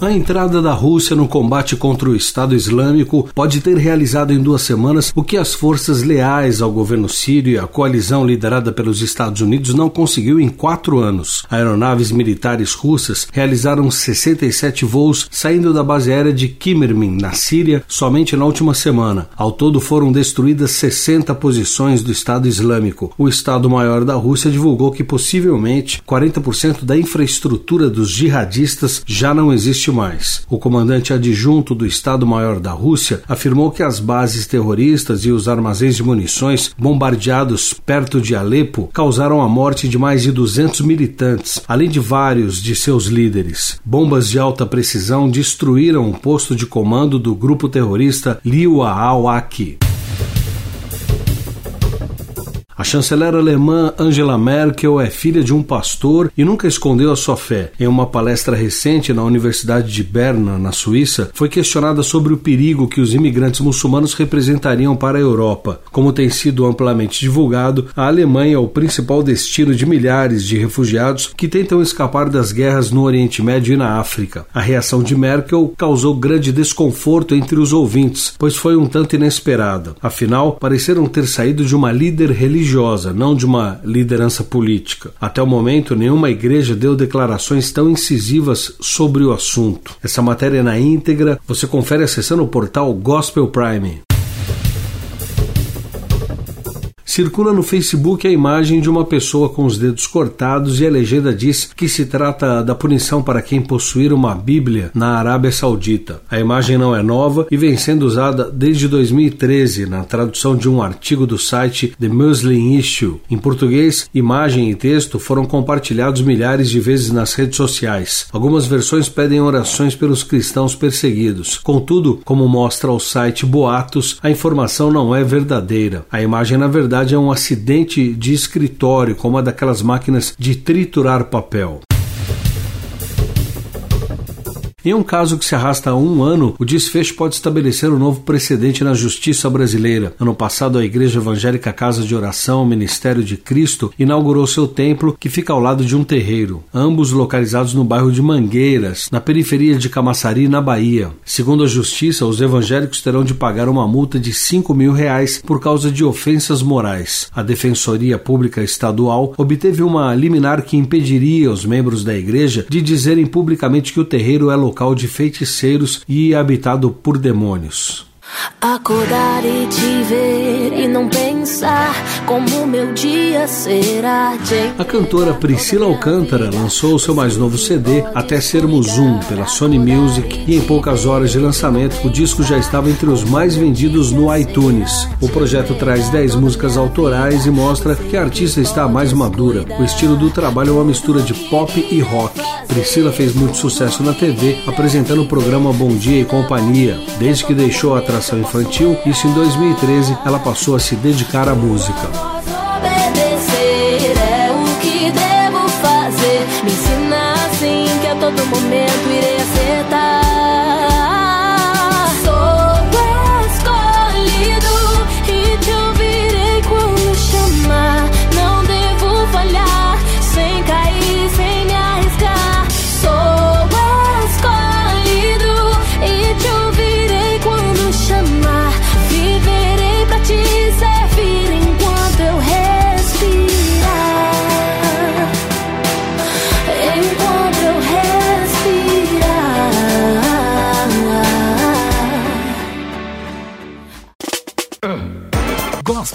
A entrada da Rússia no combate contra o Estado Islâmico pode ter realizado em duas semanas o que as forças leais ao governo sírio e a coalizão liderada pelos Estados Unidos não conseguiu em quatro anos. Aeronaves militares russas realizaram 67 voos saindo da base aérea de Kimermin, na Síria, somente na última semana. Ao todo foram destruídas 60 posições do Estado Islâmico. O Estado-Maior da Rússia divulgou que possivelmente 40% da infraestrutura dos jihadistas já não existe existe mais. O comandante adjunto do Estado-Maior da Rússia afirmou que as bases terroristas e os armazéns de munições bombardeados perto de Alepo causaram a morte de mais de 200 militantes, além de vários de seus líderes. Bombas de alta precisão destruíram o posto de comando do grupo terrorista Liwa. A chanceler alemã Angela Merkel é filha de um pastor e nunca escondeu a sua fé. Em uma palestra recente na Universidade de Berna, na Suíça, foi questionada sobre o perigo que os imigrantes muçulmanos representariam para a Europa. Como tem sido amplamente divulgado, a Alemanha é o principal destino de milhares de refugiados que tentam escapar das guerras no Oriente Médio e na África. A reação de Merkel causou grande desconforto entre os ouvintes, pois foi um tanto inesperada. Afinal, pareceram ter saído de uma líder religiosa religiosa, não de uma liderança política. Até o momento, nenhuma igreja deu declarações tão incisivas sobre o assunto. Essa matéria na íntegra você confere acessando o portal Gospel Prime. Circula no Facebook a imagem de uma pessoa com os dedos cortados e a legenda diz que se trata da punição para quem possuir uma Bíblia na Arábia Saudita. A imagem não é nova e vem sendo usada desde 2013 na tradução de um artigo do site The Muslim Issue. Em português, imagem e texto foram compartilhados milhares de vezes nas redes sociais. Algumas versões pedem orações pelos cristãos perseguidos. Contudo, como mostra o site Boatos, a informação não é verdadeira. A imagem, na verdade, verdade é um acidente de escritório, como uma daquelas máquinas de triturar papel. Em um caso que se arrasta há um ano, o desfecho pode estabelecer um novo precedente na justiça brasileira. Ano passado, a Igreja Evangélica Casa de Oração, Ministério de Cristo, inaugurou seu templo, que fica ao lado de um terreiro, ambos localizados no bairro de Mangueiras, na periferia de Camaçari, na Bahia. Segundo a justiça, os evangélicos terão de pagar uma multa de 5 mil reais por causa de ofensas morais. A Defensoria Pública Estadual obteve uma liminar que impediria os membros da igreja de dizerem publicamente que o terreiro é local local de feiticeiros e habitado por demônios. Acordar e te ver e não pensar como meu dia será. A cantora Priscila Alcântara lançou seu mais novo CD, Até Sermos Um, pela Sony Music, e em poucas horas de lançamento o disco já estava entre os mais vendidos no iTunes. O projeto traz 10 músicas autorais e mostra que a artista está mais madura. O estilo do trabalho é uma mistura de pop e rock. Priscila fez muito sucesso na TV, apresentando o programa Bom Dia e Companhia, desde que deixou a atração infantil, isso em 2013 ela passou a se dedicar à música. Obedecer é o que devo fazer. Me ensina assim que a todo momento irei acertar.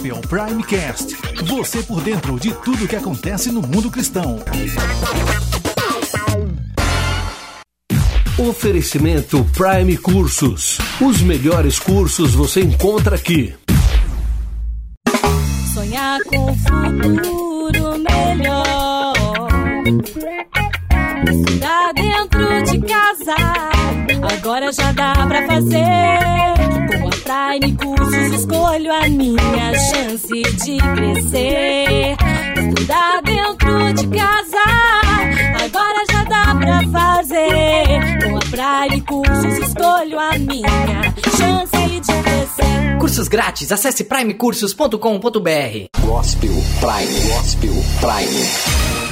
Gospel Primecast. Você por dentro de tudo que acontece no mundo cristão. Oferecimento Prime Cursos. Os melhores cursos você encontra aqui. Sonhar com um futuro melhor. Tá dentro de casa. Agora já dá pra fazer. Com a Prime Cursos escolho a minha chance de crescer. Estudar dentro de casa, agora já dá pra fazer. Com a Prime Cursos escolho a minha chance de crescer. Cursos grátis, acesse primecursos.com.br. Gospel Prime, Gospel Prime.